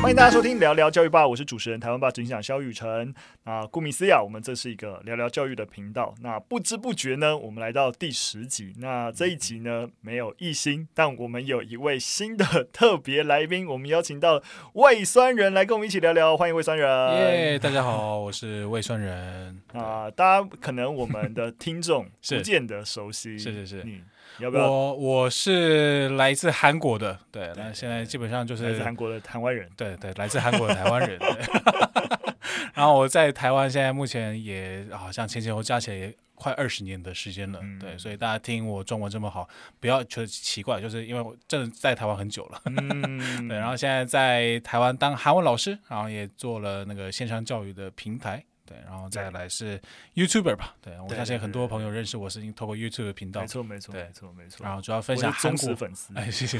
欢迎大家收听聊聊教育吧，我是主持人台湾吧执行长萧宇辰。啊，顾名思义，我们这是一个聊聊教育的频道。那不知不觉呢，我们来到第十集。那这一集呢，没有亦欣，但我们有一位新的特别来宾，我们邀请到胃酸人来跟我们一起聊聊。欢迎胃酸人。耶，大家好，我是胃酸人。啊，大家可能我们的听众 不见得熟悉，是是是。嗯要不要？我我是来自韩国的，对，那现在基本上就是来自韩国的台湾人，对对，来自韩国的台湾人。然后我在台湾现在目前也好像前前后加起来也快二十年的时间了，嗯、对，所以大家听我中文这么好，不要觉得奇怪，就是因为我真的在台湾很久了，嗯、对，然后现在在台湾当韩文老师，然后也做了那个线上教育的平台。对，然后再来是 YouTuber 吧。对，我相信很多朋友认识我是透过 YouTube 频道。没错，没错，没错，没错。然后主要分享韩国粉丝。哎，谢谢。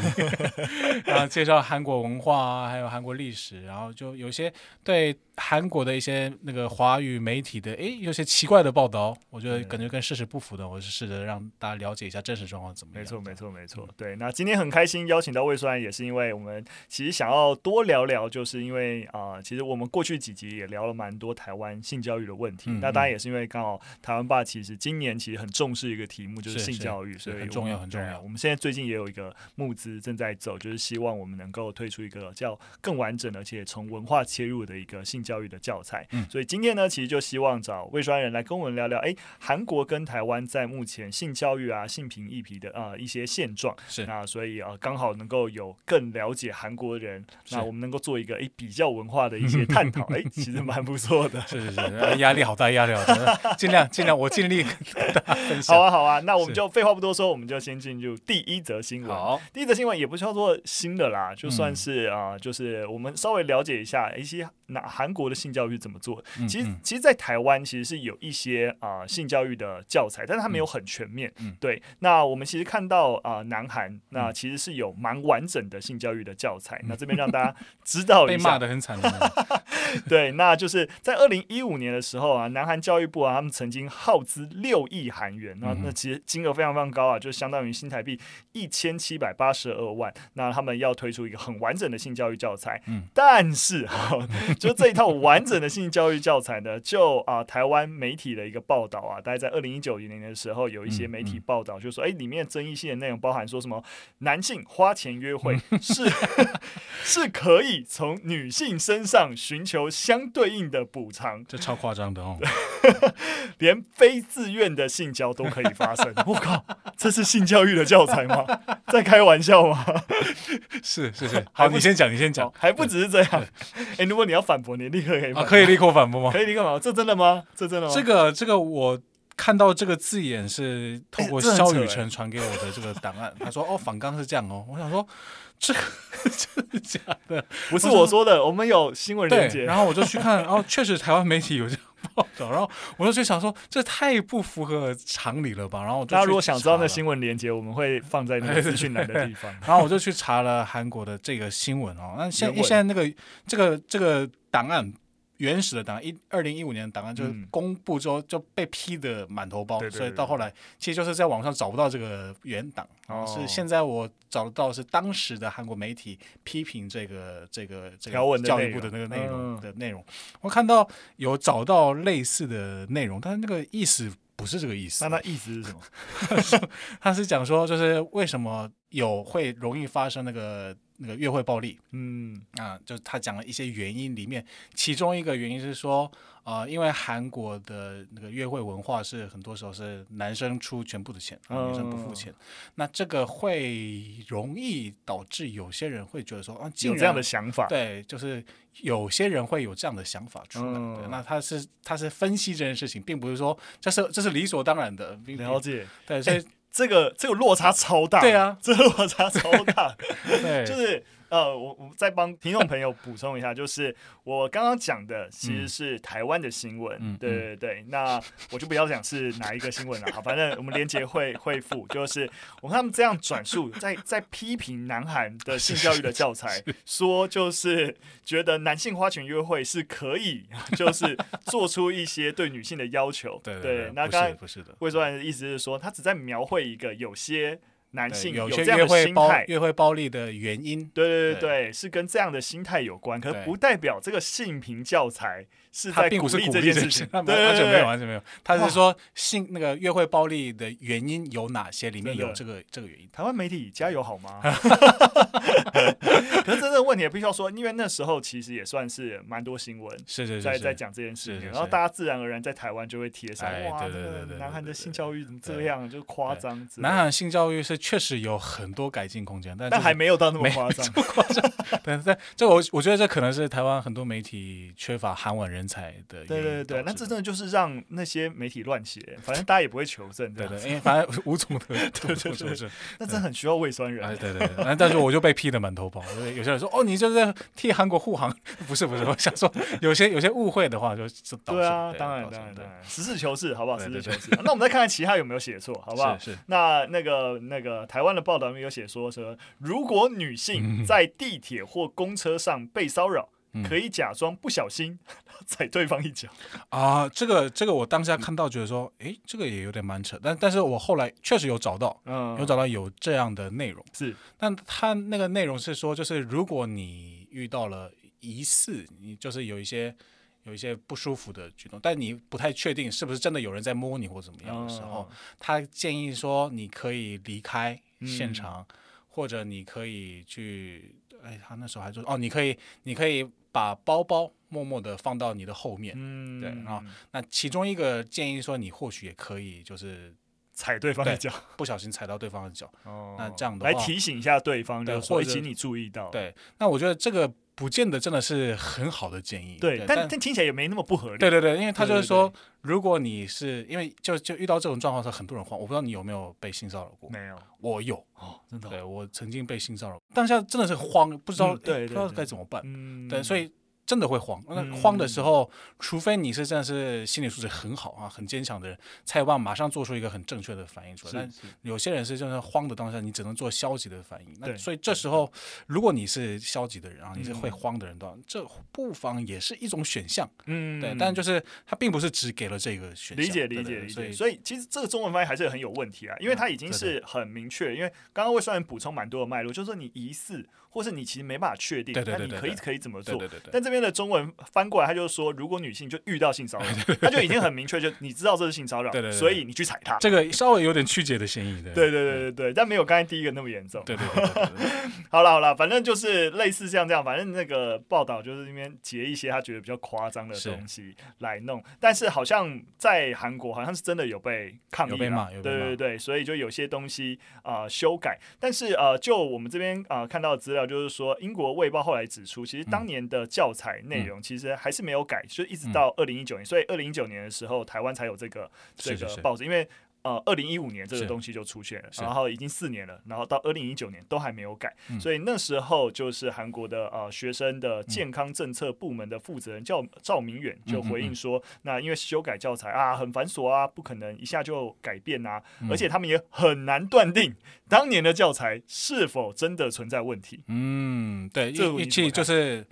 然后介绍韩国文化啊，还有韩国历史，然后就有些对。韩国的一些那个华语媒体的，哎，有些奇怪的报道，我觉得感觉跟事实不符的，我是试着让大家了解一下真实状况怎么样。没错，没错，没错。对，那今天很开心邀请到魏帅，也是因为我们其实想要多聊聊，就是因为啊、呃，其实我们过去几集也聊了蛮多台湾性教育的问题。嗯、那当然也是因为刚好台湾爸，其实今年其实很重视一个题目，就是性教育，所以很重要，很重要。我们现在最近也有一个募资正在走，就是希望我们能够推出一个叫更完整而且从文化切入的一个性教育的教材。嗯，所以今天呢，其实就希望找魏川人来跟我们聊聊，哎，韩国跟台湾在目前性教育啊、性平议题的啊、呃、一些现状。是那所以啊，刚好能够有更了解韩国人，那我们能够做一个哎比较文化的一些探讨，哎，其实蛮不错的。是是是，压力好大，压力好大，尽量尽量，我尽力跟大家分享。好啊好啊，那我们就废话不多说，我们就先进入第一则新闻。好，第一则新闻也不叫做新的啦，就算是啊、呃，就是我们稍微了解一下一些那韩国的性教育怎么。做，其实其实，在台湾其实是有一些啊、呃、性教育的教材，但是它没有很全面。嗯，对。那我们其实看到啊、呃，南韩那其实是有蛮完整的性教育的教材。嗯、那这边让大家知道一下，被骂的很惨。对，那就是在二零一五年的时候啊，南韩教育部啊，他们曾经耗资六亿韩元，那那其实金额非常非常高啊，就相当于新台币一千七百八十二万。那他们要推出一个很完整的性教育教材，嗯，但是哈，就这一套完整的性教育教材呢，就啊，台湾媒体的一个报道啊，大概在二零一九年的时候，有一些媒体报道，就说，哎，里面争议性的内容包含说什么，男性花钱约会是 是可以从女性身上寻求相对应的补偿，这超夸张的哦，连非自愿的性交都可以发生，我靠，这是性教育的教材吗？在开玩笑吗？是是是，好，你先讲，你先讲，还不只是这样，哎，如果你要反驳，你立刻可以，可以立刻反驳吗？可以立刻反驳，这真的吗？这真的吗？这个这个我看到这个字眼是透过肖雨辰传给我的这个档案，他说哦，反纲是这样哦，我想说这 真的假的？不是我说的，我们有新闻链接，然后我就去看，然后，确实台湾媒体有这样报道，然后我就去想说，这太不符合常理了吧？然后大家如果想知道那新闻链接，我们会放在那个 资讯栏的地方。然后我就去查了韩国的这个新闻哦，那现现在那个这个这个档案。原始的档案，一二零一五年的档案就是公布之后就被批的满头包，所以到后来其实就是在网上找不到这个原档，哦、是现在我找得到是当时的韩国媒体批评这个这个这个教育部的那个内容的内容，我看到有找到类似的内容，但是那个意思不是这个意思。那它意思是什么？他是讲说就是为什么有会容易发生那个。那个约会暴力，嗯。啊，就他讲了一些原因，里面其中一个原因是说，呃，因为韩国的那个约会文化是很多时候是男生出全部的钱，女生不付钱，哦、那这个会容易导致有些人会觉得说，啊，有这样的想法，对，就是有些人会有这样的想法出来，哦、那他是他是分析这件事情，并不是说这是这是理所当然的，了解，对，所以。这个这个落差超大，对啊，这个落差超大，对，就是。呃，我我再帮听众朋友补充一下，就是我刚刚讲的其实是台湾的新闻，嗯、对对对。那我就不要讲是哪一个新闻了，好，反正我们连结会会附，就是我看他们这样转述，在在批评南韩的性教育的教材，说就是觉得男性花钱约会是可以，就是做出一些对女性的要求，对。那刚才不是的，胃酸人的意思是说，他只在描绘一个有些。男性有这样的心态约会暴力的原因，对对对对，是跟这样的心态有关，可不代表这个性平教材是在鼓励这件事 情，完全没有完全没有，他是说性那个约会暴力的原因有哪些，里面有这个这个原因。台湾媒体加油好吗？可是真正问题也必须要说，因为那时候其实也算是蛮多新闻，是是是在在讲这件事情，然后大家自然而然在台湾就会贴上，哇，这个南韩的性教育怎么这样，就夸张。南韩性教育是确实有很多改进空间，但但还没有到那么夸张，夸张。但是这我我觉得这可能是台湾很多媒体缺乏韩文人才的。对对对，那这真的就是让那些媒体乱写，反正大家也不会求证，对对，因为反正无从得 得求证。那真的很需要胃酸人。对对对，但是我就被批的满头包。有些人说哦，你就是在替韩国护航，不是不是，我想说有些有些误会的话就对啊，当然当然当然，实事求是，好不好？实事求是。那我们再看看其他有没有写错，好不好？是那那个那个台湾的报道里面有写说说，如果女性在地铁或公车上被骚扰，可以假装不小心 踩对方一脚啊。这个这个我当下看到觉得说，哎，这个也有点蛮扯。但但是我后来确实有找到，有找到有这样的内容。是，但他那个内容是说，就是如果你遇到了疑似，你就是有一些。有一些不舒服的举动，但你不太确定是不是真的有人在摸你或怎么样的时候，哦、他建议说你可以离开现场，嗯、或者你可以去，哎，他那时候还说哦，你可以，你可以把包包默默的放到你的后面，嗯，对啊，那其中一个建议说，你或许也可以就是踩对方的脚，不小心踩到对方的脚，哦，那这样的话来提醒一下对方，对，或者请你注意到，对，那我觉得这个。不见得真的是很好的建议，对，但但听起来也没那么不合理。对对对，因为他就是说，如果你是因为就就遇到这种状况时候，很多人慌。我不知道你有没有被性骚扰过？没有，我有哦，真的。对，我曾经被性骚扰，当下真的是慌，不知道对，不知道该怎么办。嗯，对，所以。真的会慌，那慌的时候，嗯、除非你是真的是心理素质很好啊、很坚强的人，才有办法马上做出一个很正确的反应出来。但有些人是就是慌的当下，你只能做消极的反应。那所以这时候，如果你是消极的人啊，你是会慌的人的话，这不妨也是一种选项。嗯，对。但就是它并不是只给了这个选项。理解理解理解。所以其实这个中文翻译还是很有问题啊，因为它已经是很明确。因为刚刚魏双元补充蛮多的脉络，就是说你疑似。或是你其实没办法确定，那你可以可以怎么做？但这边的中文翻过来，他就说，如果女性就遇到性骚扰，他就已经很明确，就你知道这是性骚扰，所以你去踩他。这个稍微有点曲解的嫌疑，对对对对对，但没有刚才第一个那么严重。对对对，好了好了，反正就是类似像这样，反正那个报道就是那边截一些他觉得比较夸张的东西来弄，但是好像在韩国好像是真的有被抗议，嘛，对对对，所以就有些东西啊修改，但是呃，就我们这边啊看到的资料。就是说，英国卫报后来指出，其实当年的教材内容其实还是没有改，就一直到二零一九年，所以二零一九年的时候，台湾才有这个这个报纸，因为。呃，二零一五年这个东西就出现了，然后已经四年了，然后到二零一九年都还没有改，嗯、所以那时候就是韩国的呃学生的健康政策部门的负责人叫赵明远就回应说，嗯嗯嗯那因为修改教材啊很繁琐啊，不可能一下就改变啊，嗯、而且他们也很难断定当年的教材是否真的存在问题。嗯，对，这一切就是。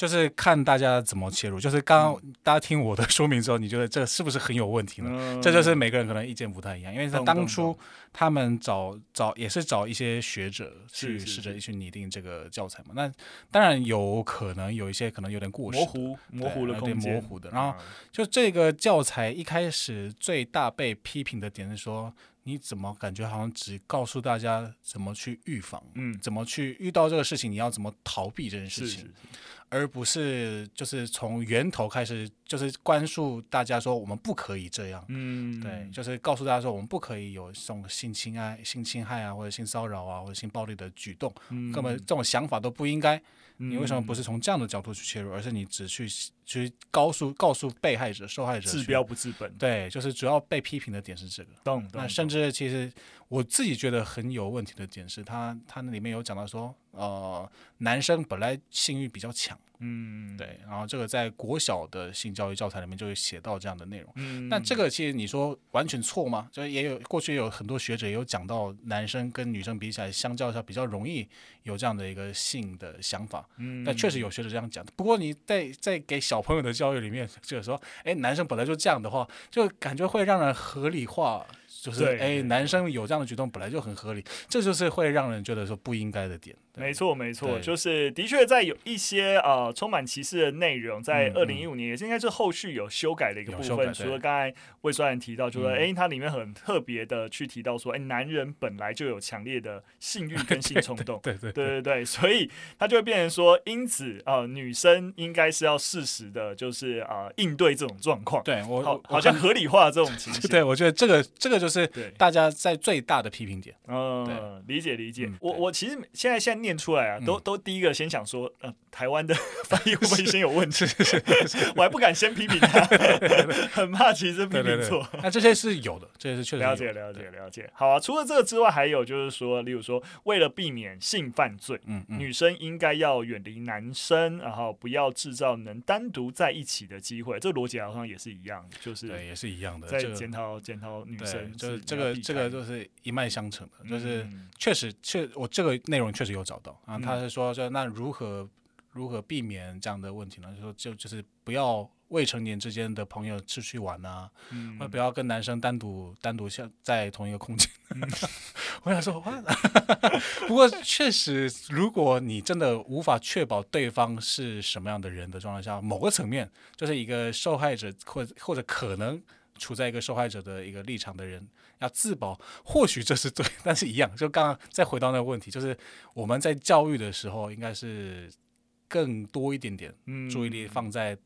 就是看大家怎么切入，就是刚刚大家听我的说明之后，你觉得这是不是很有问题呢？嗯、这就是每个人可能意见不太一样，因为他当初他们找找也是找一些学者去试着去拟定这个教材嘛。那当然有可能有一些可能有点过时，模糊模糊的空间，模糊的。然后就这个教材一开始最大被批评的点是说，你怎么感觉好像只告诉大家怎么去预防，嗯，怎么去遇到这个事情，你要怎么逃避这件事情。而不是就是从源头开始，就是关注大家说我们不可以这样，嗯，对，就是告诉大家说我们不可以有这种性侵害、性侵害啊，或者性骚扰啊，或者性暴力的举动，嗯，根本这种想法都不应该。你为什么不是从这样的角度去切入，而是你只去去告诉告诉被害者、受害者治标不治本？对，就是主要被批评的点是这个。懂。那甚至其实我自己觉得很有问题的点是，他他那里面有讲到说，呃，男生本来性欲比较强。嗯，对，然后这个在国小的性教育教材里面就会写到这样的内容。嗯，那这个其实你说完全错吗？就也有过去有很多学者也有讲到，男生跟女生比起来，相较下比较容易有这样的一个性的想法。嗯，那确实有学者这样讲。不过你在在给小朋友的教育里面，就是说，哎，男生本来就这样的话，就感觉会让人合理化。就是哎，男生有这样的举动本来就很合理，这就是会让人觉得说不应该的点。没错，没错，就是的确在有一些呃充满歧视的内容，在二零一五年也是应该是后续有修改的一个部分。除了刚才魏帅人提到，就说哎，它里面很特别的去提到说，哎，男人本来就有强烈的性欲跟性冲动，对对对对对，所以他就会变成说，因此啊，女生应该是要适时的，就是啊应对这种状况。对我好好像合理化这种情形。对，我觉得这个这个就是大家在最大的批评点。嗯，理解理解。我我其实现在现在念出来啊，都都第一个先想说，呃，台湾的翻译会不会先有问题？我还不敢先批评他，很怕其实批评错。那这些是有的，这些是确实了解了解了解。好啊，除了这个之外，还有就是说，例如说，为了避免性犯罪，嗯，女生应该要远离男生，然后不要制造能单独在一起的机会。这逻辑好像也是一样，就是对，也是一样的，在检讨检讨女生，就是这个这个就是一脉相承的，就是确实确我这个内容确实有找到啊，他是。说说那如何如何避免这样的问题呢？就说就就是不要未成年之间的朋友出去玩啊，嗯，或不要跟男生单独单独像在同一个空间。嗯、我想说，不过确实，如果你真的无法确保对方是什么样的人的状态下，某个层面就是一个受害者或或者可能处在一个受害者的一个立场的人。要自保，或许这是对，但是一样，就刚刚再回到那个问题，就是我们在教育的时候，应该是更多一点点注意力放在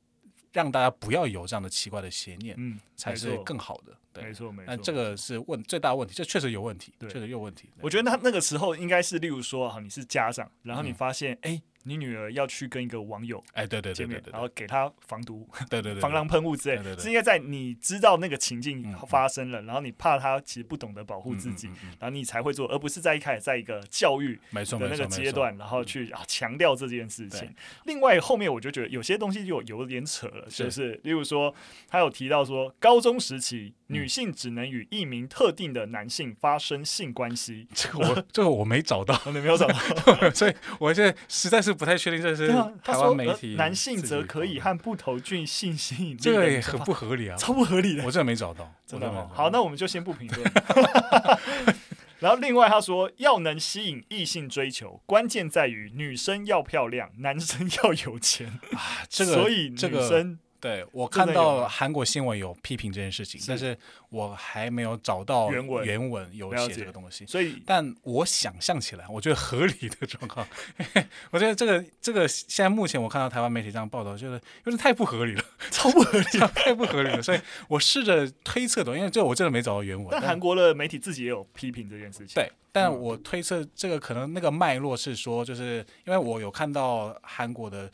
让大家不要有这样的奇怪的邪念，嗯，才是更好的。对，没错没错。那这个是问最大问题，这确实有问题，确实有问题。我觉得那那个时候应该是，例如说，哈，你是家长，然后你发现，哎。你女儿要去跟一个网友哎，对对对对，然后给她防毒，对对对，防狼喷雾之类，是应该在你知道那个情境发生了，然后你怕她其实不懂得保护自己，然后你才会做，而不是在一开始在一个教育的那个阶段，然后去啊强调这件事情。另外后面我就觉得有些东西就有点扯了，就是例如说他有提到说高中时期女性只能与一名特定的男性发生性关系，这个我这个我没找到，你没有找到，所以我现在实在是。不太确定这是台湾媒体。男性则可以和不同性吸引，这个也很不合理啊，超不合理的。我真的没找到，真的吗？好，那我们就先不评论。然后另外他说，要能吸引异性追求，关键在于女生要漂亮，男生要有钱啊。这个，所以女生。对，我看到韩国新闻有批评这件事情，但是我还没有找到原文。原文有写这个东西，所以，但我想象起来，我觉得合理的状况，我觉得这个这个现在目前我看到台湾媒体这样报道，就是有点太不合理了，超不合理，太不合理了，所以我试着推测的，因为这我真的没找到原文，但韩国的媒体自己也有批评这件事情，对，但我推测这个可能那个脉络是说，就是因为我有看到韩国的。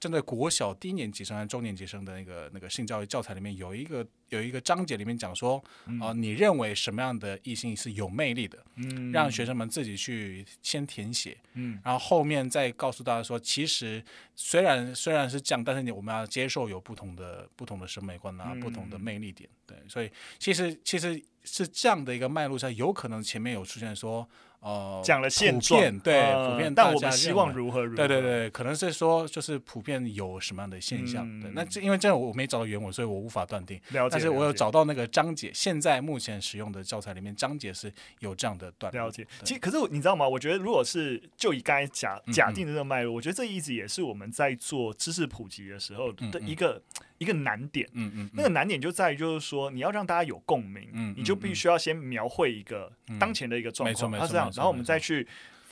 针对国小低年级生和中年级生的那个那个性教育教材里面有一个有一个章节里面讲说，啊、呃，你认为什么样的异性是有魅力的？嗯，让学生们自己去先填写，嗯，然后后面再告诉大家说，其实虽然虽然是这样，但是你我们要接受有不同的不同的审美观啊，不同的魅力点，对，所以其实其实是这样的一个脉络下，有可能前面有出现说。哦，讲了现状，对，普遍，但我们希望如何如何？对对对，可能是说，就是普遍有什么样的现象？对，那这因为这样我没找到原文，所以我无法断定。了解，但是我有找到那个章节，现在目前使用的教材里面章节是有这样的断定。了解，其实可是你知道吗？我觉得如果是就以刚才假假定的这个脉络，我觉得这一直也是我们在做知识普及的时候的一个。一个难点，嗯嗯，那个难点就在于，就是说，你要让大家有共鸣，嗯，你就必须要先描绘一个当前的一个状况，它是这样，然后我们再去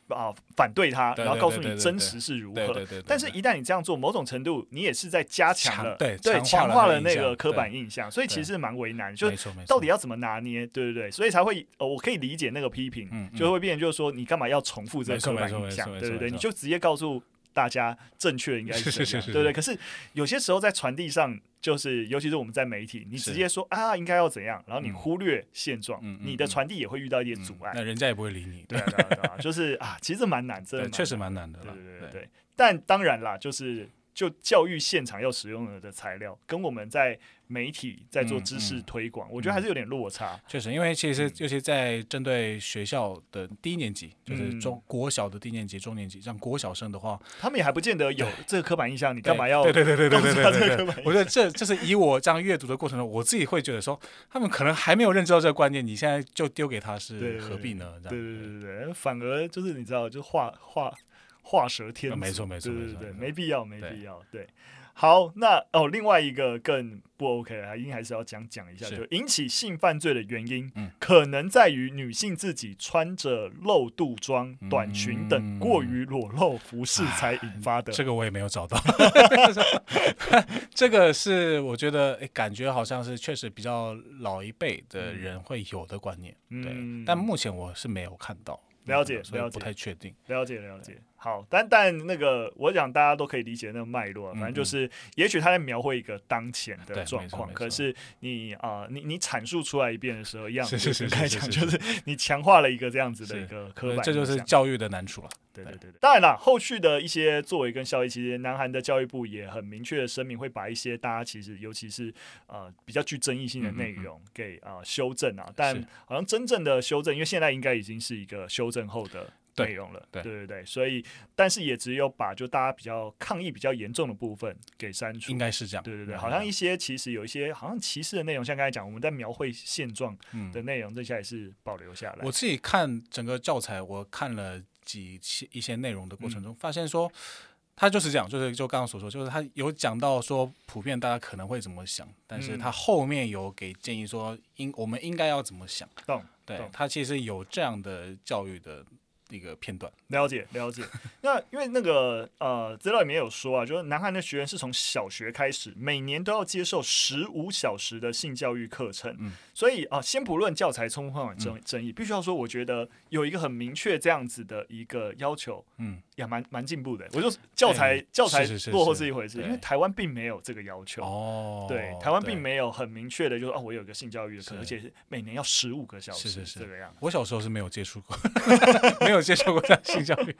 啊反对它，然后告诉你真实是如何。但是，一旦你这样做，某种程度你也是在加强了，对对，强化了那个刻板印象，所以其实蛮为难，就到底要怎么拿捏，对对对，所以才会，呃，我可以理解那个批评，就会变成就是说，你干嘛要重复这个刻板印象，对不对，你就直接告诉。大家正确应该是 什么样，对不对？可是有些时候在传递上，就是尤其是我们在媒体，你直接说啊，应该要怎样，然后你忽略现状，你的传递也会遇到一点阻碍。那人家也不会理你。对啊，对啊，就是啊，其实蛮难，真的确实蛮难的。对对对对。但当然啦，就是就教育现场要使用的材料跟我们在媒体在做知识推广我觉得还是有点落差。确实因为其实尤其在针对学校的低年级就是中国小的低年级中年级像国小生的话他们也还不见得有这个刻板印象你干嘛要对对对对对对我觉得这就是以我这样阅读的过程中我自己会觉得说他们可能还没有认知到这个观念你现在就丢给他是何必呢？对对对对反而就是你知道就画画画蛇添足。没错没错，对对对，没必要没必要，对。好，那哦，另外一个更不 OK 还应还是要讲讲一下，就引起性犯罪的原因，嗯、可能在于女性自己穿着露肚装、嗯、短裙等过于裸露服饰才引发的。这个我也没有找到，这个是我觉得，诶，感觉好像是确实比较老一辈的人会有的观念，嗯、对，但目前我是没有看到，了解，了解，不太确定，了解，了解。好，但但那个，我想大家都可以理解那个脉络，反正就是，嗯、也许他在描绘一个当前的状况，可是你啊、呃，你你阐述出来一遍的时候，一样是是是，讲就是。你强化了一个这样子的一个刻板，这就是教育的难处了。对对对，对，当然了，后续的一些作为跟效益，其实南韩的教育部也很明确的声明，会把一些大家其实尤其是呃比较具争议性的内容给啊、呃、修正啊，但好像真正的修正，因为现在应该已经是一个修正后的。内容了，对，对对对，所以但是也只有把就大家比较抗议比较严重的部分给删除，应该是这样，对对对，好像一些其实有一些好像歧视的内容，像刚才讲我们在描绘现状的内容，这些也是保留下来。我自己看整个教材，我看了几期一些内容的过程中，发现说他就是这样，就是就刚刚所说，就是他有讲到说普遍大家可能会怎么想，但是他后面有给建议说应我们应该要怎么想，对，他其实有这样的教育的。一个片段，了解了解。那因为那个呃资料里面有说啊，就是南韩的学员是从小学开始，每年都要接受十五小时的性教育课程。嗯，所以啊，先不论教材充不充满争争议，必须要说，我觉得有一个很明确这样子的一个要求，嗯，也蛮蛮进步的。我就教材教材落后是一回事，因为台湾并没有这个要求。哦，对，台湾并没有很明确的，就是哦，我有一个性教育的课，而且是每年要十五个小时，是是是这个样。我小时候是没有接触过，没有。接触过这样性教育，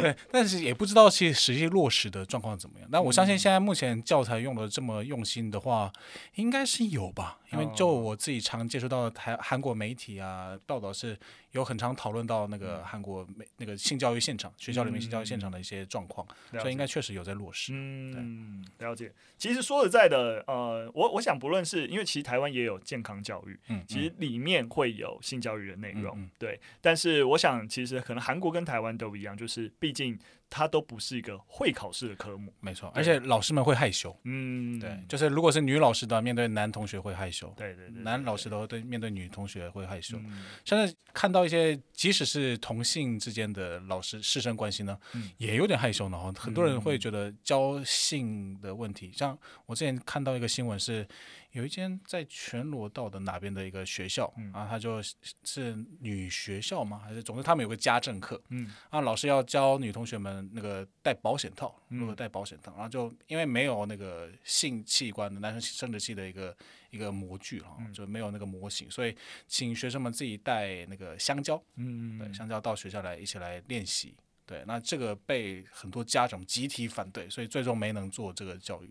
对，但是也不知道其实实际落实的状况怎么样。但我相信现在目前教材用的这么用心的话，应该是有吧。因为就我自己常接触到的台韩国媒体啊报道是。有很常讨论到那个韩国美那个性教育现场，学校里面性教育现场的一些状况，嗯、所以应该确实有在落实。嗯，了解。其实说实在的，呃，我我想不论是因为其实台湾也有健康教育，嗯，其实里面会有性教育的内容，嗯、对。但是我想，其实可能韩国跟台湾都一样，就是毕竟。它都不是一个会考试的科目，没错，而且老师们会害羞，嗯，对，就是如果是女老师的面对男同学会害羞，对对对，男老师的话对面对女同学会害羞。现在看到一些即使是同性之间的老师师生关系呢，也有点害羞呢。很多人会觉得教性的问题，像我之前看到一个新闻是。有一间在全罗道的哪边的一个学校，嗯、啊，他就是女学校吗？还是总之他们有个家政课，嗯，啊，老师要教女同学们那个戴保险套，如何戴保险套，然后就因为没有那个性器官的男生生殖器的一个一个模具啊，就没有那个模型，所以请学生们自己带那个香蕉，嗯，对，香蕉到学校来一起来练习，对，那这个被很多家长集体反对，所以最终没能做这个教育。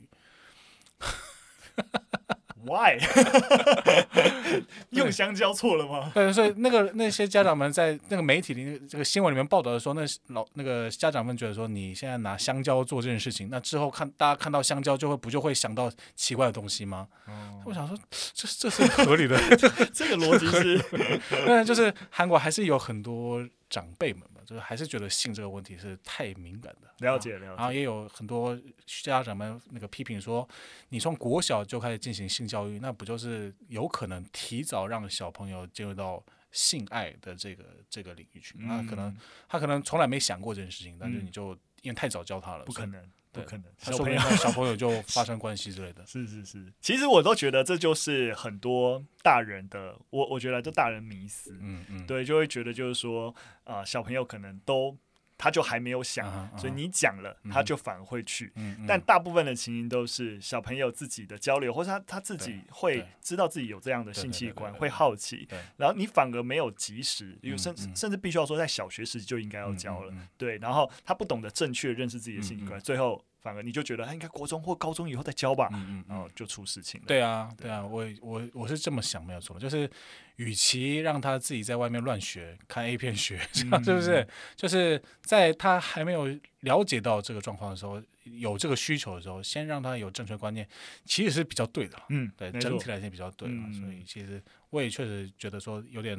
Why？用香蕉错了吗？对，所以那个那些家长们在那个媒体里这个新闻里面报道的时候，那老那个家长们觉得说，你现在拿香蕉做这件事情，那之后看大家看到香蕉就会不就会想到奇怪的东西吗？哦、我想说，这这是合理的，这个逻辑是，但就是韩国还是有很多长辈们。就是还是觉得性这个问题是太敏感的，了解了解。然后也有很多家长们那个批评说，你从国小就开始进行性教育，那不就是有可能提早让小朋友进入到性爱的这个这个领域去？那可能他可能从来没想过这件事情，但是你就因为太早教他了，不可能。不可能，小朋友 小朋友就发生关系之类的。是是是，其实我都觉得这就是很多大人的，我我觉得就大人迷思，嗯嗯，对，就会觉得就是说，啊、呃，小朋友可能都。他就还没有想，啊啊、所以你讲了，嗯、他就反而会去。嗯嗯、但大部分的情形都是小朋友自己的交流，或者他他自己会知道自己有这样的性器官，会好奇。然后你反而没有及时，因为甚甚至必须要说，在小学时期就应该要教了。对，然后他不懂得正确认识自己的性器官，最后反而你就觉得，哎，应该国中或高中以后再教吧，嗯嗯，然后就出事情了。对啊，对啊，我我我是这么想，没有错，就是与其让他自己在外面乱学，看 A 片学，是不是？就是在他还没有了解到这个状况的时候。有这个需求的时候，先让他有正确观念，其实是比较对的。嗯，对，整体来讲比较对。嗯，所以其实我也确实觉得说有点，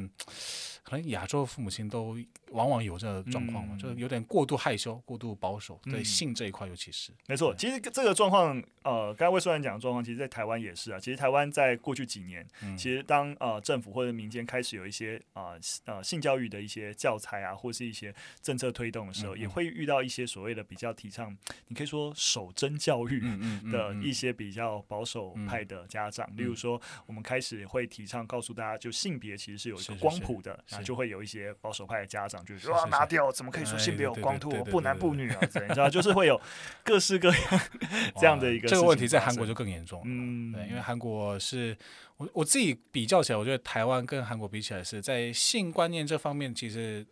可能亚洲父母亲都往往有这个状况嘛，嗯、就是有点过度害羞、过度保守，对性这一块尤其是。没错，其实这个状况，呃，刚才魏书兰讲的状况，其实在台湾也是啊。其实台湾在过去几年，嗯、其实当呃政府或者民间开始有一些啊呃，呃性教育的一些教材啊，或是一些政策推动的时候，也会遇到一些所谓的比较提倡，你可以说守贞教育的一些比较保守派的家长，例如说，我们开始会提倡告诉大家，就性别其实是有一个光谱的，那就会有一些保守派的家长就是说啊，拿掉，怎么可以说性别有光谱，不男不女啊？你知道，就是会有各式各样 这样的一个这个问题，在韩国就更严重。嗯，对，因为韩国是我我自己比较起来，我觉得台湾跟韩国比起来，是在性观念这方面，其实。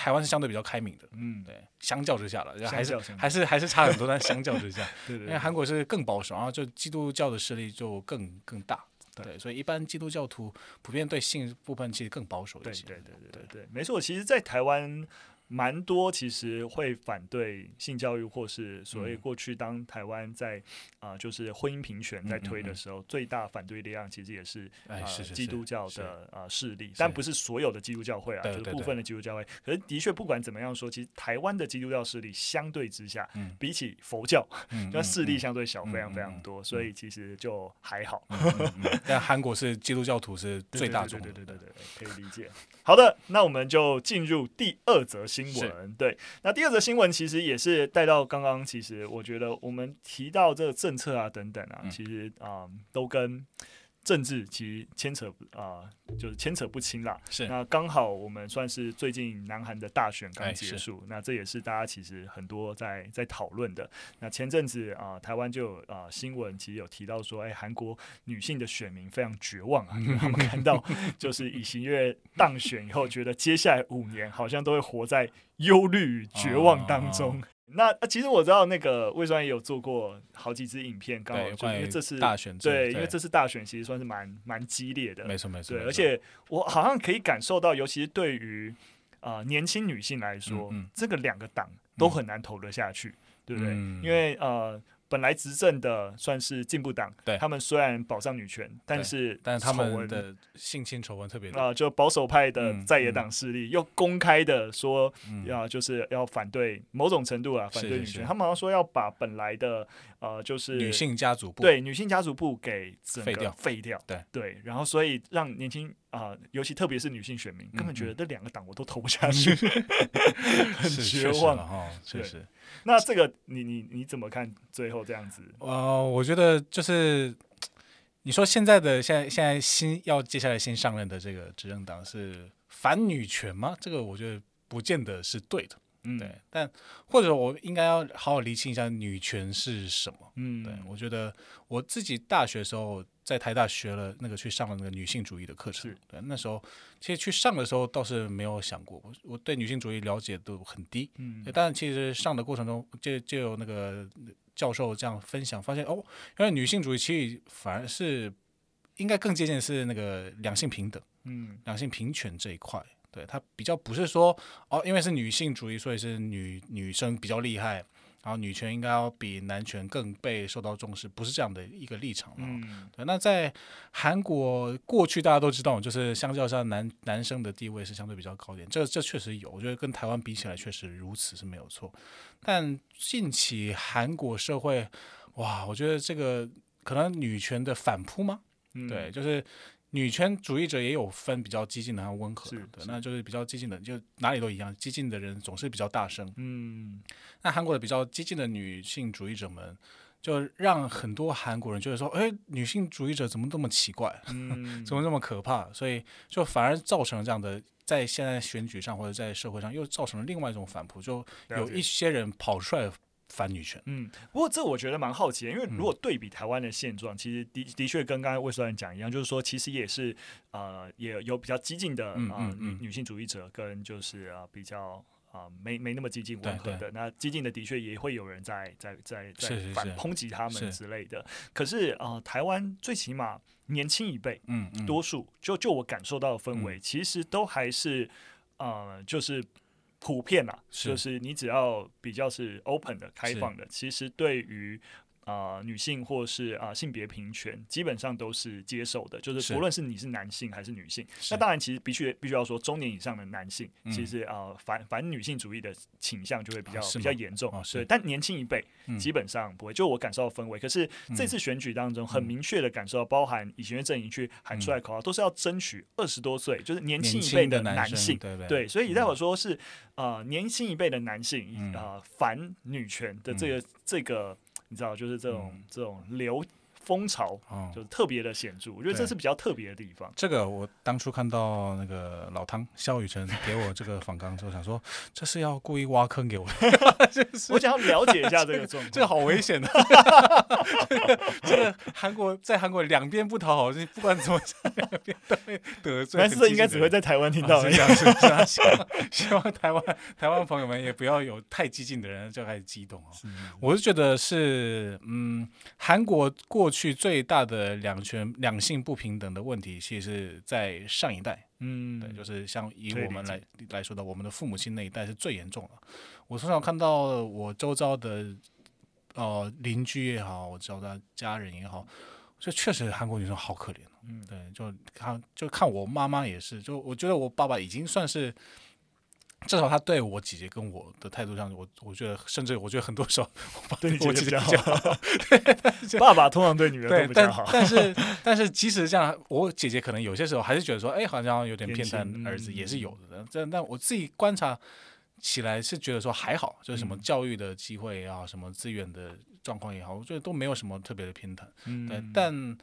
台湾是相对比较开明的，嗯，对，相较之下了，还是还是还是差很多，但相较之下，对，对对，因为韩国是更保守，然后就基督教的势力就更更大，对，对，所以一般基督教徒普遍对性部分其实更保守一些，对对对对对对，没错，其实，在台湾。蛮多其实会反对性教育，或是所谓过去当台湾在啊、呃，就是婚姻平权在推的时候，嗯。嗯嗯最大反对力量其实也是啊基督教的啊势力，但不是所有的基督教会啊，就是部分的基督教会。可是的确不管怎么样说，其实台湾的基督教势力相对之下，嗯、比起佛教，那势力相对小非常非常多，所以其实就还好。但韩国是基督教徒是最大众，对对对对对，可以理解。好的，那我们就进入第二则新闻。对，那第二则新闻其实也是带到刚刚，其实我觉得我们提到这个政策啊等等啊，嗯、其实啊、呃、都跟。政治其实牵扯啊、呃，就是牵扯不清啦。是，那刚好我们算是最近南韩的大选刚结束，欸、那这也是大家其实很多在在讨论的。那前阵子啊、呃，台湾就有啊、呃、新闻其实有提到说，哎，韩国女性的选民非常绝望啊，因为他们看到就是尹锡悦当选以后，觉得接下来五年好像都会活在忧虑与绝望当中。哦那其实我知道那个魏双也有做过好几支影片，刚好就因为这次大选，对，因为这次大选其实算是蛮蛮激烈的，没错没错，对，而且我好像可以感受到，尤其是对于啊、呃、年轻女性来说，嗯嗯这个两个党都很难投得下去，嗯、对不对？嗯、因为呃。本来执政的算是进步党，对。他们虽然保障女权，但是但是他们的性侵丑闻特别多。啊，就保守派的在野党势力又公开的说要就是要反对某种程度啊，反对女权，他们好像说要把本来的呃就是女性家族部对女性家族部给废掉。废掉，对。对，然后所以让年轻啊，尤其特别是女性选民根本觉得这两个党我都投不下去，很绝望哈，确实。那这个你你你怎么看？最后这样子？呃，我觉得就是你说现在的现在现在新要接下来新上任的这个执政党是反女权吗？这个我觉得不见得是对的。嗯，对，但或者我应该要好好厘清一下女权是什么。嗯，对，我觉得我自己大学的时候在台大学了那个去上了那个女性主义的课程。对，那时候其实去上的时候倒是没有想过，我我对女性主义了解都很低。嗯，但其实上的过程中就就有那个教授这样分享，发现哦，原来女性主义其实反而是应该更接近是那个两性平等，嗯，两性平权这一块。对，它比较不是说哦，因为是女性主义，所以是女女生比较厉害，然后女权应该要比男权更被受到重视，不是这样的一个立场。嗯，对。那在韩国过去大家都知道，就是相较下男男生的地位是相对比较高一点，这这确实有，我觉得跟台湾比起来确实如此是没有错。但近期韩国社会，哇，我觉得这个可能女权的反扑吗？嗯，对，就是。女权主义者也有分比较激进的和温和的，对，那就是比较激进的，就哪里都一样，激进的人总是比较大声。嗯，那韩国的比较激进的女性主义者们，就让很多韩国人觉得说，哎，女性主义者怎么这么奇怪，嗯、怎么这么可怕？所以就反而造成了这样的，在现在选举上或者在社会上又造成了另外一种反扑，就有一些人跑出来。反女权，嗯，不过这我觉得蛮好奇的，因为如果对比台湾的现状，嗯、其实的的确跟刚才魏主任讲一样，就是说其实也是呃也有比较激进的啊、呃、女、嗯嗯。嗯、女性主义者跟就是啊、呃、比较啊、呃，没没那么激进温和的。那激进的的确也会有人在在在在反抨击他们之类的。是是是可是啊、呃，台湾最起码年轻一辈，嗯，嗯。多数就就我感受到的氛围，嗯、其实都还是呃，就是普遍啊，是就是你只要比较是 open 的、开放的，其实对于。啊、呃，女性或是啊、呃、性别平权，基本上都是接受的。就是不论是你是男性还是女性，那当然其实必须必须要说，中年以上的男性，嗯、其实啊、呃、反反女性主义的倾向就会比较、哦、比较严重。对，但年轻一辈基本上不会。嗯、就我感受到氛围，可是这次选举当中，很明确的感受到，包含以前的阵营去喊出来口号，嗯、都是要争取二十多岁，就是年轻一辈的男性。男对，所以代表说是啊、呃，年轻一辈的男性啊、反女权的这个、嗯、这个。你知道，就是这种、嗯、这种流。风潮就特别的显著，我觉得这是比较特别的地方。这个我当初看到那个老汤肖雨辰给我这个访纲之后，想说 这是要故意挖坑给我，我想要了解一下这个状况，这个好危险的。这个韩国在韩国两边不讨好，不管怎么讲，两边都会得罪。但是应该只会在台湾听到的样子。希望希望台湾台湾朋友们也不要有太激进的人就开始激动哦。我是觉得是嗯，韩国过去。去最大的两权两性不平等的问题，其实是在上一代，嗯，对，就是像以我们来来说的，我们的父母亲那一代是最严重的。我从小看到我周遭的呃邻居也好，我知道的家人也好，这确实韩国女生好可怜，嗯，对，就看就看我妈妈也是，就我觉得我爸爸已经算是。至少他对我姐姐跟我的态度上，我我觉得，甚至我觉得很多时候，我对你姐姐比较好。爸爸通常对女儿都比较好。但是但是即使这样，我姐姐可能有些时候还是觉得说，哎，好像有点偏袒儿子，也是有的。这但我自己观察起来是觉得说还好，就是什么教育的机会也好，什么资源的状况也好，我觉得都没有什么特别的偏袒。对，但。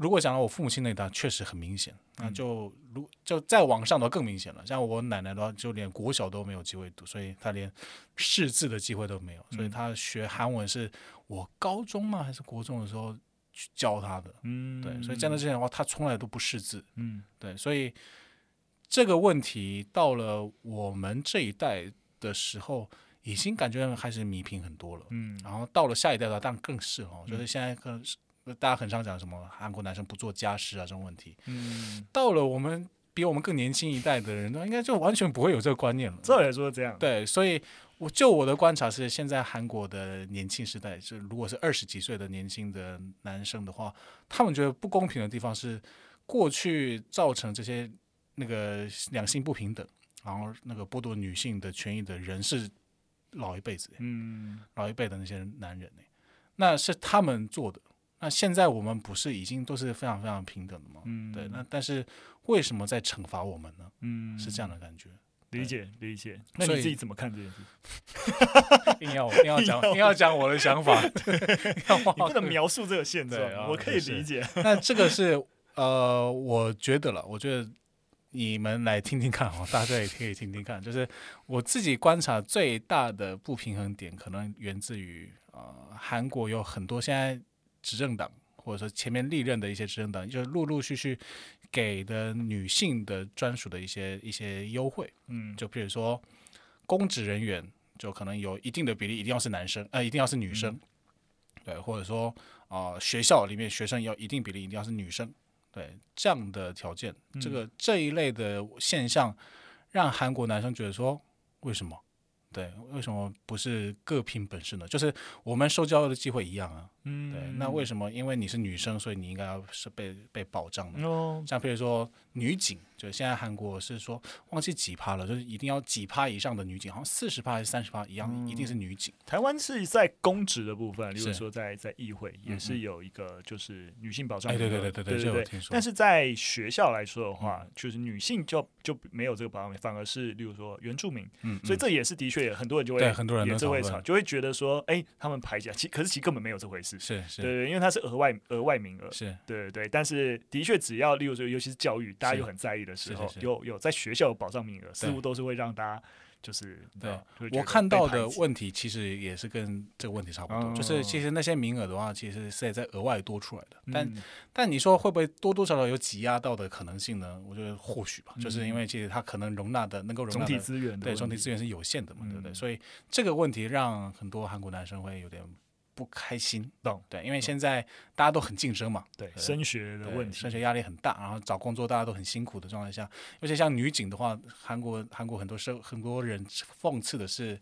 如果讲到我父母亲那一代，确实很明显，那就如就再往上都更明显了。像我奶奶的话，就连国小都没有机会读，所以她连识字的机会都没有。所以她学韩文是我高中吗？还是国中的时候去教她的？嗯，对。所以在那之前的话，她从来都不识字。嗯，对。所以这个问题到了我们这一代的时候，已经感觉还是弥平很多了。嗯，然后到了下一代的话，当然更是哦。就是现在可能是。大家很常讲什么韩国男生不做家事啊这种问题，嗯，到了我们比我们更年轻一代的人，那应该就完全不会有这个观念了。照理说这样，对，所以我就我的观察是，现在韩国的年轻时代，是如果是二十几岁的年轻的男生的话，他们觉得不公平的地方是，过去造成这些那个两性不平等，然后那个剥夺女性的权益的人是老一辈子，嗯，老一辈的那些男人呢，那是他们做的。那现在我们不是已经都是非常非常平等的吗？嗯，对。那但是为什么在惩罚我们呢？嗯，是这样的感觉。理解理解。那你自己怎么看这件事？硬要硬要讲硬要讲我的想法，你不能描述这个现状。我可以理解。那这个是呃，我觉得了，我觉得你们来听听看哦，大家也可以听听看。就是我自己观察最大的不平衡点，可能源自于呃，韩国有很多现在。执政党或者说前面历任的一些执政党，就是陆陆续续给的女性的专属的一些一些优惠，嗯，就比如说公职人员就可能有一定的比例一定要是男生，呃，一定要是女生，嗯、对，或者说啊、呃、学校里面学生要一定比例一定要是女生，对，这样的条件，嗯、这个这一类的现象让韩国男生觉得说，为什么？对，为什么不是各凭本事呢？就是我们受教育的机会一样啊。嗯，对，那为什么？因为你是女生，所以你应该要是被被保障的。哦，像比如说女警，就现在韩国是说忘记几趴了，就是一定要几趴以上的女警，好像四十趴还是三十趴一样，嗯、一定是女警。台湾是在公职的部分，例如说在在议会也是有一个就是女性保障。对对对对对对对。但是在学校来说的话，嗯、就是女性就就没有这个保障，反而是例如说原住民。嗯，所以这也是的确很多人就会对很多人也就会吵，就会觉得说，哎，他们排挤，其可是其实根本没有这回事。事，是是，对对，因为它是额外额外名额，是对对对。但是的确，只要例如说，尤其是教育，大家又很在意的时候，有有在学校有保障名额，似乎都是会让大家。就是对，我看到的问题其实也是跟这个问题差不多，就是其实那些名额的话，其实是在额外多出来的。但但你说会不会多多少少有挤压到的可能性呢？我觉得或许吧，就是因为其实它可能容纳的能够容纳的总体资源，对总体资源是有限的嘛，对不对？所以这个问题让很多韩国男生会有点。不开心，懂。对，因为现在大家都很竞争嘛，对，升学的问题，升学压力很大，然后找工作大家都很辛苦的状态下，而且像女警的话，韩国韩国很多时候很多人讽刺的是，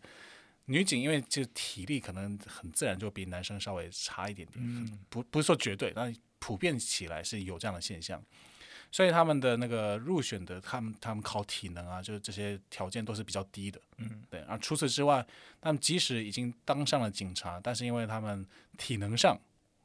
女警因为就体力可能很自然就比男生稍微差一点点，嗯、不不是说绝对，但普遍起来是有这样的现象。所以他们的那个入选的，他们他们考体能啊，就是这些条件都是比较低的，嗯，对。而除此之外，他们即使已经当上了警察，但是因为他们体能上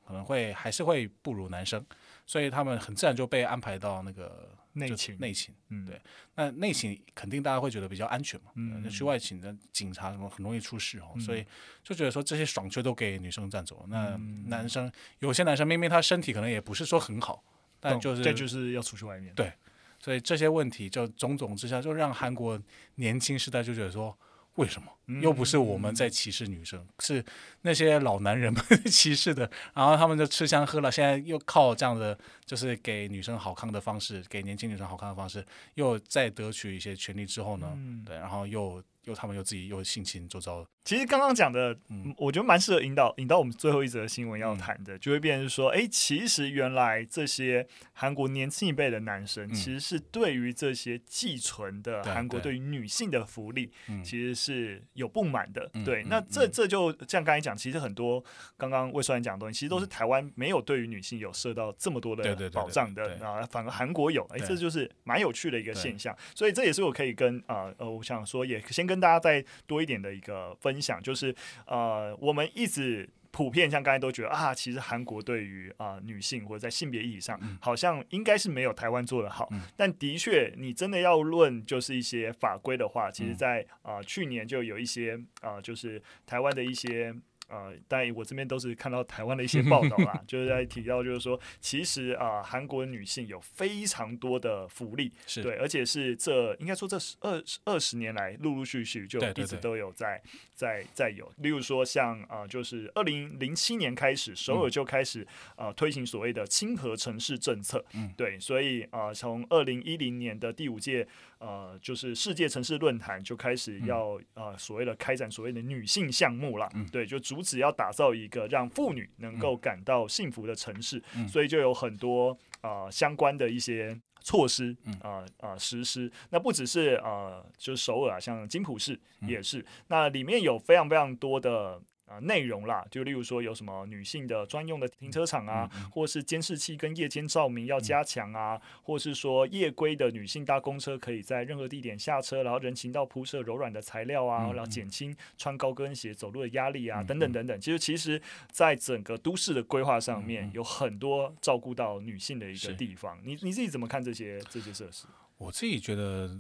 可能会还是会不如男生，所以他们很自然就被安排到那个内勤。内勤，嗯，对。那内勤肯定大家会觉得比较安全嘛，嗯，那去外勤的警察什么很容易出事哦，嗯，所以就觉得说这些爽缺都给女生占走了。那男生，嗯，有些男生明明他身体可能也不是说很好。但就是，这就是要出去外面。对，所以这些问题就种种之下，就让韩国年轻时代就觉得说，为什么又不是我们在歧视女生，嗯、是那些老男人们 歧视的？然后他们就吃香喝辣，现在又靠这样的就是给女生好看的方式，给年轻女生好看的方式，又再得取一些权利之后呢？嗯、对，然后又。又他们又自己又性侵周遭。其实刚刚讲的，嗯，我觉得蛮适合引导引导我们最后一则新闻要谈的，嗯、就会变成说，哎，其实原来这些韩国年轻一辈的男生，嗯、其实是对于这些寄存的韩国对。于女性的福利，其实是有不满的。嗯、对，那这这就像刚才讲，其实很多刚刚魏帅讲的东西，其实都是台湾没有对于女性有设到这么多的保障的啊，反而韩国有，哎，这就是蛮有趣的一个现象。所以这也是我可以跟啊呃，我想说也先跟。跟大家再多一点的一个分享，就是呃，我们一直普遍像刚才都觉得啊，其实韩国对于啊、呃、女性或者在性别意义上，嗯、好像应该是没有台湾做的好。嗯、但的确，你真的要论就是一些法规的话，其实在啊、呃、去年就有一些啊、呃，就是台湾的一些。呃，但我这边都是看到台湾的一些 报道啦，就是在提到，就是说，其实啊，呃、韩国女性有非常多的福利，是对，而且是这应该说这二二十年来陆陆续续就一直都有在在在有，例如说像啊、呃，就是二零零七年开始，首尔就开始啊、嗯呃、推行所谓的亲和城市政策，嗯，对，所以啊，从二零一零年的第五届。呃，就是世界城市论坛就开始要、嗯、呃所谓的开展所谓的女性项目了，嗯、对，就主旨要打造一个让妇女能够感到幸福的城市，嗯、所以就有很多呃相关的一些措施啊啊、呃呃、实施。那不只是呃，就是首尔啊，像金浦市也是，嗯、那里面有非常非常多的。啊，内容啦，就例如说有什么女性的专用的停车场啊，或是监视器跟夜间照明要加强啊，嗯、或是说夜归的女性搭公车可以在任何地点下车，然后人行道铺设柔软的材料啊，嗯、然后减轻穿高跟鞋走路的压力啊，嗯、等等等等。其实，其实，在整个都市的规划上面，有很多照顾到女性的一个地方。你你自己怎么看这些这些设施？我自己觉得。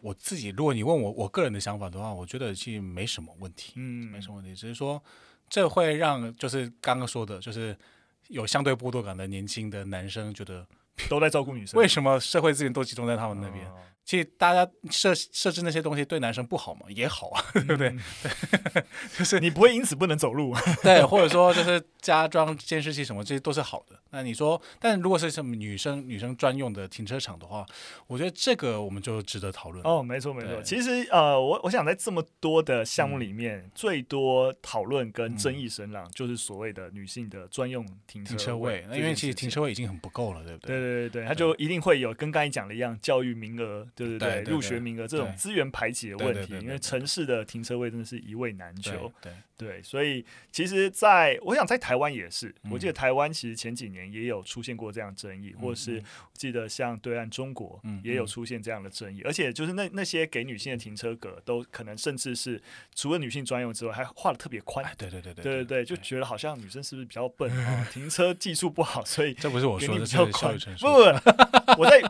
我自己，如果你问我我个人的想法的话，我觉得其实没什么问题，嗯，没什么问题，只是说这会让就是刚刚说的，就是有相对剥夺感的年轻的男生觉得 都在照顾女生，为什么社会资源都集中在他们那边？哦其实大家设设置那些东西对男生不好嘛，也好啊，对不 对？就是你不会因此不能走路，对，或者说就是加装监视器什么，这些都是好的。那你说，但如果是什么女生女生专用的停车场的话，我觉得这个我们就值得讨论。哦，没错没错。其实呃，我我想在这么多的项目里面，最多讨论跟争议声浪就是所谓的女性的专用停车位。那因为其实停车位已经很不够了，对不对？对对对对，它就一定会有跟刚才讲的一样，教育名额。对对对，入学名额这种资源排挤的问题，因为城市的停车位真的是一位难求。对对，所以其实在我想在台湾也是，我记得台湾其实前几年也有出现过这样争议，或是记得像对岸中国也有出现这样的争议，而且就是那那些给女性的停车格都可能甚至是除了女性专用之外，还画的特别宽。对对对对对对，就觉得好像女生是不是比较笨啊？停车技术不好，所以这不是我说的，是教育程序。不不，我在。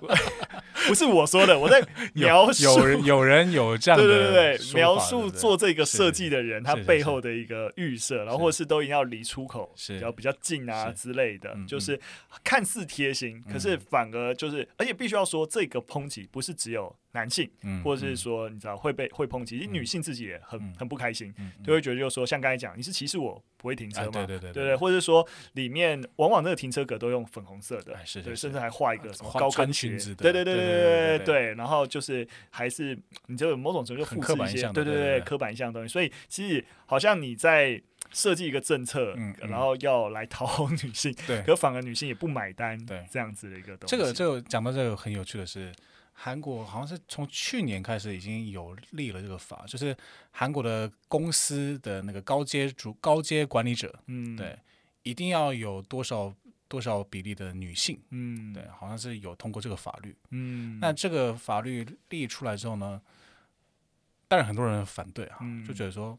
不是我说的，我在 描述有有，有人有这样的对对对对，描述做这个设计的人他背后的一个预设，然后或是都一定要离出口是。比较比较近啊之类的，嗯、就是看似贴心，嗯、可是反而就是，而且必须要说这个抨击不是只有男性，或者是说你知道会被会抨击。其实女性自己也很很不开心，就会觉得就是说像刚才讲，你是歧视我不会停车吗？对对对，或者是说里面往往那个停车格都用粉红色的，对，甚至还画一个什么高跟裙子。对对对，对对对，然后就是还是你就有某种程度复制一些，对对对，刻板印象的东西。所以其实好像你在设计一个政策，然后要来讨好女性，可反而女性也不买单。对，这样子的一个东西。这个这个讲到这个很有趣的是。韩国好像是从去年开始已经有立了这个法，就是韩国的公司的那个高阶主高阶管理者，嗯，对，一定要有多少。多少比例的女性？嗯，对，好像是有通过这个法律。嗯，那这个法律立出来之后呢，但是很多人反对啊，嗯、就觉得说，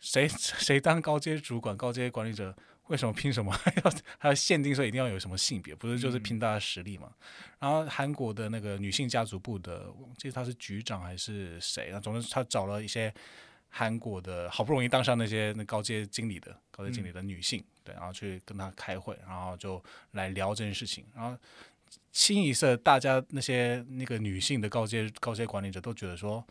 谁 谁当高阶主管、高阶管理者，为什么拼什么还 要还要限定说一定要有什么性别？不是就是拼大家实力嘛？嗯、然后韩国的那个女性家族部的，我记得他是局长还是谁啊？总之他找了一些。韩国的好不容易当上那些那高阶经理的高阶经理的女性，嗯、对，然后去跟他开会，然后就来聊这件事情，然后清一色大家那些那个女性的高阶高阶管理者都觉得说，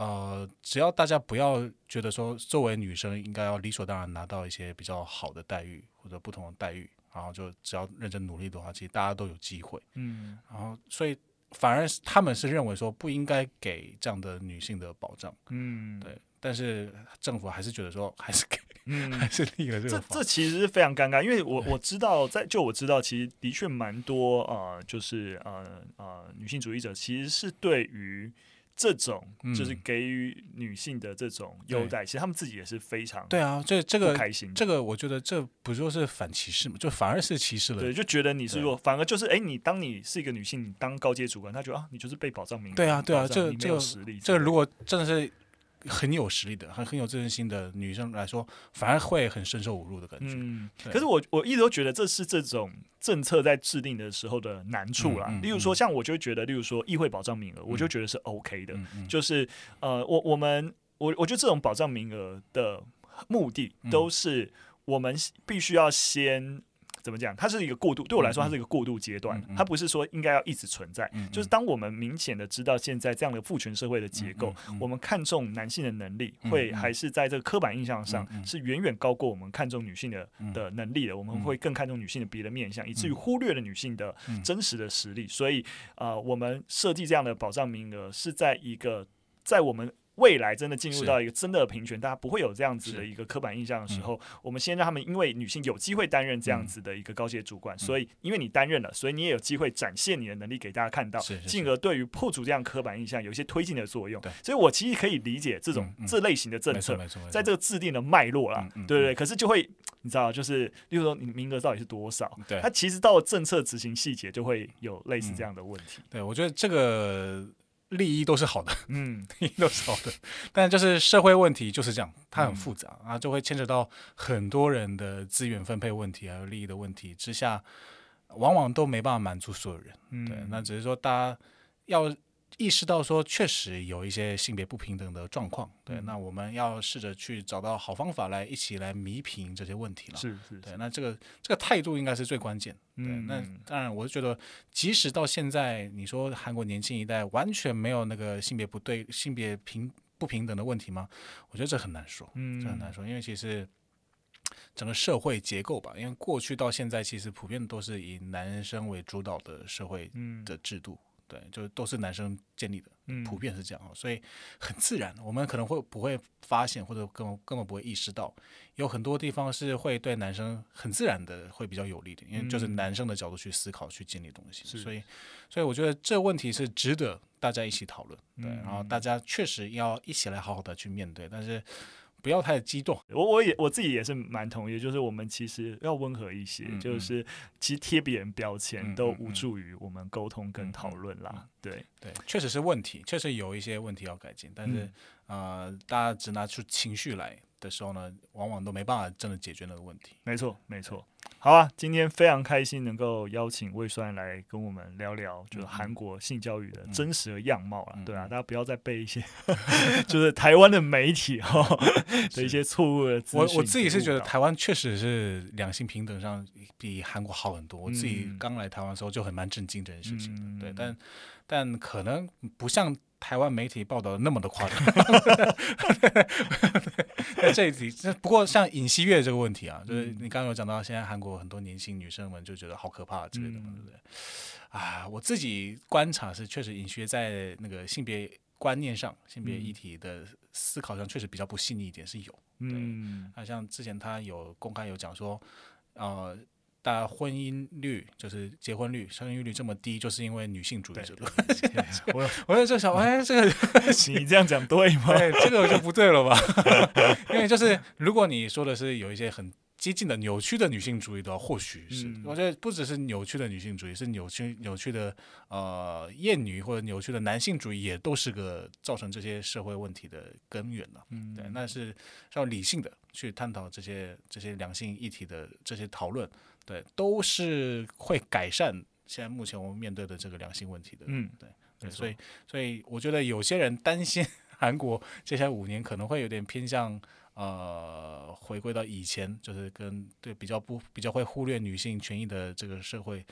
呃，只要大家不要觉得说作为女生应该要理所当然拿到一些比较好的待遇或者不同的待遇，然后就只要认真努力的话，其实大家都有机会，嗯，然后所以。反而是他们是认为说不应该给这样的女性的保障，嗯，对，但是政府还是觉得说还是给，嗯，还是立了这个这这其实是非常尴尬，因为我我知道在就我知道，其实的确蛮多啊、呃，就是呃呃女性主义者其实是对于。这种就是给予女性的这种优待，嗯、其实他们自己也是非常对啊，这这个开心。这个我觉得这不就是反歧视嘛？就反而是歧视了。对，就觉得你是弱，反而就是哎，你当你是一个女性，你当高阶主管，他觉得啊，你就是被保障名额。对啊，对啊，这个这个实力，这个如果真的是。很有实力的，很很有自尊心的女生来说，反而会很深受侮辱的感觉。嗯，可是我我一直都觉得这是这种政策在制定的时候的难处啦。嗯嗯、例如说，像我就觉得，例如说议会保障名额，嗯、我就觉得是 OK 的。就是呃，我我们我我觉得这种保障名额的目的都是我们必须要先。怎么讲？它是一个过渡，对我来说，它是一个过渡阶段。它不是说应该要一直存在。就是当我们明显的知道现在这样的父权社会的结构，我们看重男性的能力，会还是在这个刻板印象上是远远高过我们看重女性的的能力的。我们会更看重女性的别的面相，以至于忽略了女性的真实的实力。所以，呃，我们设计这样的保障名额是在一个在我们。未来真的进入到一个真的平权，大家不会有这样子的一个刻板印象的时候，嗯、我们先让他们，因为女性有机会担任这样子的一个高阶主管，嗯、所以因为你担任了，所以你也有机会展现你的能力给大家看到，进而对于破除这样刻板印象有一些推进的作用。所以我其实可以理解这种、这类型的政策，在这个制定的脉络啦，对对对。可是就会你知道，就是例如说你名额到底是多少？对，它其实到了政策执行细节就会有类似这样的问题。嗯、对，我觉得这个。利益都是好的，嗯，利益都是好的，但就是社会问题就是这样，它很复杂，嗯、啊，就会牵扯到很多人的资源分配问题，还有利益的问题之下，往往都没办法满足所有人，嗯、对，那只是说大家要。意识到说，确实有一些性别不平等的状况，对，嗯、那我们要试着去找到好方法来一起来弥平这些问题了。是是，是，对，那这个这个态度应该是最关键。对，嗯、那当然，我是觉得，即使到现在，你说韩国年轻一代完全没有那个性别不对、性别平不平等的问题吗？我觉得这很难说，嗯，这很难说，因为其实整个社会结构吧，因为过去到现在，其实普遍都是以男生为主导的社会的制度。嗯对，就都是男生建立的，普遍是这样，嗯、所以很自然。我们可能会不会发现，或者根本根本不会意识到，有很多地方是会对男生很自然的会比较有利的，因为就是男生的角度去思考、去建立东西。嗯、所以，所以我觉得这问题是值得大家一起讨论。对，然后大家确实要一起来好好的去面对，但是。不要太激动，我我也我自己也是蛮同意，就是我们其实要温和一些，嗯嗯、就是其实贴别人标签都无助于我们沟通跟讨论啦。对。对，确实是问题，确实有一些问题要改进，但是、呃，大家只拿出情绪来的时候呢，往往都没办法真的解决那个问题。没错，没错。好啊，今天非常开心能够邀请魏酸来跟我们聊聊，就是韩国性教育的真实的样貌了，嗯、对啊，大家不要再背一些，就是台湾的媒体哈 的一些错误的。我我自己是觉得台湾确实是两性平等上比韩国好很多。我自己刚来台湾的时候就很蛮震惊这件事情的，嗯、对，但但可能不像。台湾媒体报道的那么的夸张，那这一题，不过像尹锡悦这个问题啊，就是你刚刚有讲到，现在韩国很多年轻女生们就觉得好可怕之类的嘛，对不对？啊，我自己观察是，确实尹锡悦在那个性别观念上、性别议题的思考上，确实比较不细腻一点，是有。嗯，啊，像之前他有公开有讲说，呃。大婚姻率就是结婚率、生育率这么低，就是因为女性主义者。我我在这想，哎，这个 你这样讲对吗？对，这个就不对了吧？因为就是如果你说的是有一些很激进的、扭曲的女性主义的话，或许是。嗯、我觉得不只是扭曲的女性主义，是扭曲、扭曲的呃厌女或者扭曲的男性主义，也都是个造成这些社会问题的根源了。嗯，对，那是要理性的去探讨这些这些两性议题的这些讨论。对，都是会改善现在目前我们面对的这个良性问题的。嗯，对，对，所以，所以我觉得有些人担心韩国接下来五年可能会有点偏向呃，回归到以前，就是跟对比较不比较会忽略女性权益的这个社会。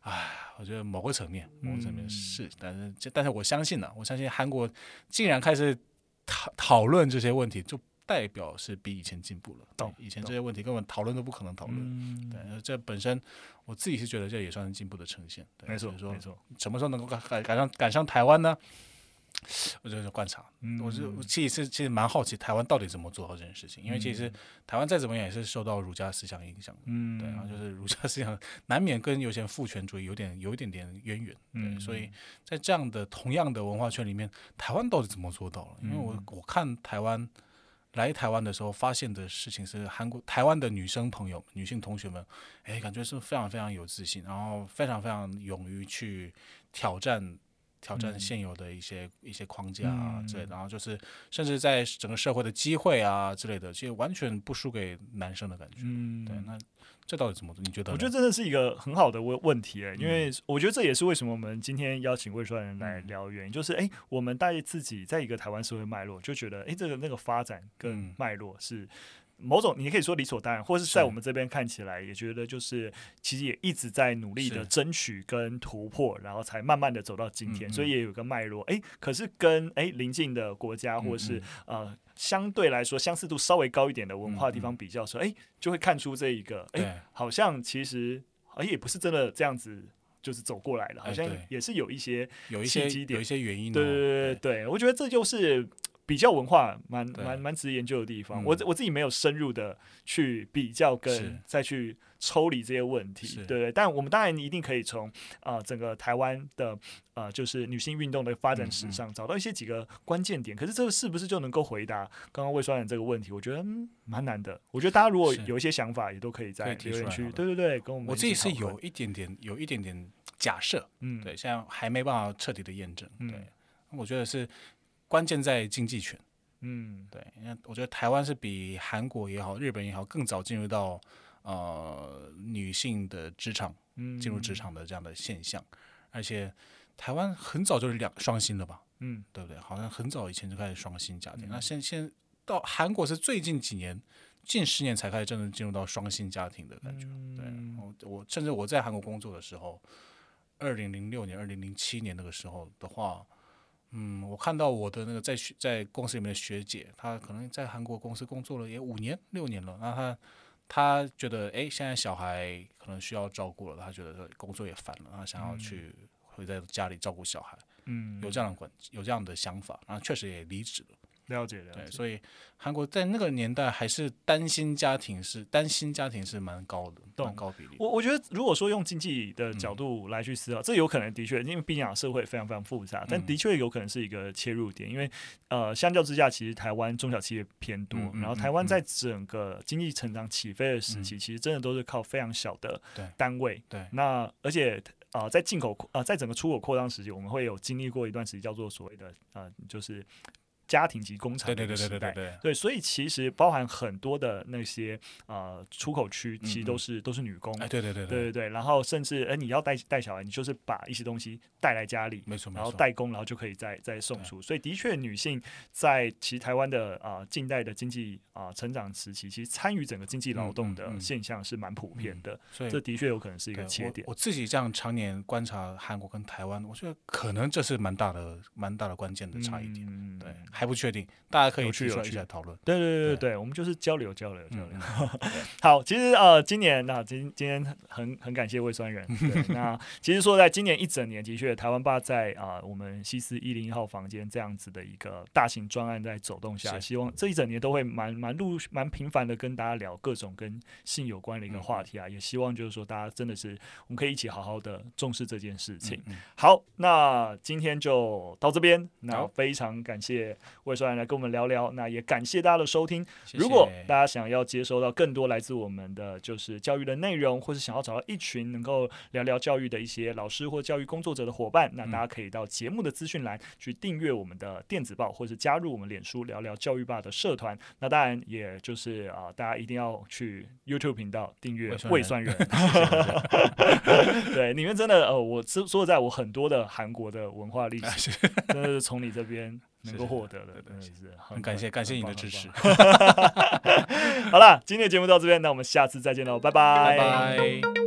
唉，我觉得某个层面，某个层面是，嗯、但是，但是我相信呢、啊，我相信韩国竟然开始讨讨论这些问题，就。代表是比以前进步了，对，以前这些问题根本讨论都不可能讨论，嗯、对，这本身我自己是觉得这也算是进步的呈现，对，没错，没错，什么时候能够赶赶上赶上台湾呢？我就是观察，嗯、我是我其实其实蛮好奇台湾到底怎么做到这件事情，因为其实台湾再怎么样也是受到儒家思想影响，嗯，对，然后就是儒家思想难免跟有些父权主义有点有一点点渊源，嗯，所以在这样的同样的文化圈里面，台湾到底怎么做到了？因为我我看台湾。来台湾的时候，发现的事情是韩国台湾的女生朋友、女性同学们，哎，感觉是非常非常有自信，然后非常非常勇于去挑战挑战现有的一些、嗯、一些框架啊之类的，然后就是甚至在整个社会的机会啊之类的，其实完全不输给男生的感觉。嗯，对，那。这到底怎么？你觉得？我觉得真的是一个很好的问问题诶，因为我觉得这也是为什么我们今天邀请魏酸来聊原因，就是哎，我们大家自己在一个台湾社会脉络，就觉得哎，这个那个发展跟脉络是某种，你可以说理所当然，或是在我们这边看起来也觉得就是其实也一直在努力的争取跟突破，然后才慢慢的走到今天，所以也有个脉络。哎，可是跟哎邻近的国家或是呃。相对来说，相似度稍微高一点的文化地方比较说，哎、就会看出这一个，哎，好像其实，哎，也不是真的这样子，就是走过来了，好像也是有一些有一些有一些原因、哦。对对对。对，我觉得这就是比较文化蛮蛮蛮值得研究的地方。嗯、我我自己没有深入的去比较跟再去。抽离这些问题，是对对，但我们当然一定可以从啊、呃、整个台湾的呃就是女性运动的发展史上找到一些几个关键点。嗯嗯，可是这个是不是就能够回答刚刚魏双人这个问题？我觉得蛮难的。我觉得大家如果有一些想法，也都可以在留言区。对对对，跟我们。我自己是有一点点有一点点假设，嗯，对，现在还没办法彻底的验证。对，嗯、我觉得是关键在经济权。嗯，对，因为我觉得台湾是比韩国也好，日本也好更早进入到。呃，女性的职场进入职场的这样的现象，嗯、而且台湾很早就是两双薪了吧？嗯，对不对？好像很早以前就开始双薪家庭。嗯、那现现到韩国是最近几年，近十年才开始真正进入到双薪家庭的感觉。嗯、对，我我甚至我在韩国工作的时候，二零零六年、二零零七年那个时候的话，嗯，我看到我的那个在学在公司里面的学姐，她可能在韩国公司工作了也五年、六年了，那她。她觉得，哎，现在小孩可能需要照顾了，她觉得工作也烦了，她想要去回在家里照顾小孩，嗯，有这样的管，有这样的想法，然后确实也离职了。了解了解，对，所以韩国在那个年代还是单薪家庭是单薪家庭是蛮高的，蛮高比例。我我觉得如果说用经济的角度来去思考，嗯、这有可能的确，因为毕竟社会非常非常复杂，但的确有可能是一个切入点。因为呃，相较之下，其实台湾中小企业偏多，嗯、然后台湾在整个经济成长起飞的时期，嗯、其实真的都是靠非常小的单位。对，对那而且啊、呃，在进口啊、呃，在整个出口扩张时期，我们会有经历过一段时期叫做所谓的呃，就是。家庭及工厂的时代，对对对对对。对，所以其实包含很多的那些呃出口区，其实都是、嗯、都是女工，哎，对对对对。对对，然后甚至哎你要带带小孩，你就是把一些东西带来家里，没错，然后代工，然后就可以再再送出，所以的确女性在其实台湾的啊、呃、近代的经济啊、呃、成长时期，其实参与整个经济劳动的现象是蛮普遍的，嗯嗯嗯、所以这的确有可能是一个切点。我，我自己这样常年观察韩国跟台湾，我觉得可能这是蛮大的蛮大的关键的差异点，嗯、对。还不确定，大家可以去一起来讨论。对对对对对，我们就是交流交流交流。好，其实呃，今年那今今天很很感谢胃酸人。那其实说在今年一整年，的确台湾爸在啊我们西斯一零一号房间这样子的一个大型专案在走动下，希望这一整年都会蛮蛮陆蛮频繁的跟大家聊各种跟性有关的一个话题啊，也希望就是说大家真的是我们可以一起好好的重视这件事情。好，那今天就到这边，那非常感谢。胃酸人来跟我们聊聊，那也感谢大家的收听。谢谢。如果大家想要接收到更多来自我们的就是教育的内容，或是想要找到一群能够聊聊教育的一些老师或教育工作者的伙伴，那大家可以到节目的资讯栏去订阅我们的电子报，或是加入我们脸书聊聊教育吧的社团。那当然，也就是啊，大家一定要去 YouTube 频道订阅魏酸人。对，里面真的呃，我说说实在，我很多的韩国的文化历史，真的是从你这边。能够获得的，真的是很感谢，感谢你的支持。好了，今天的节目到这边，那我们下次再见喽，拜拜。拜拜。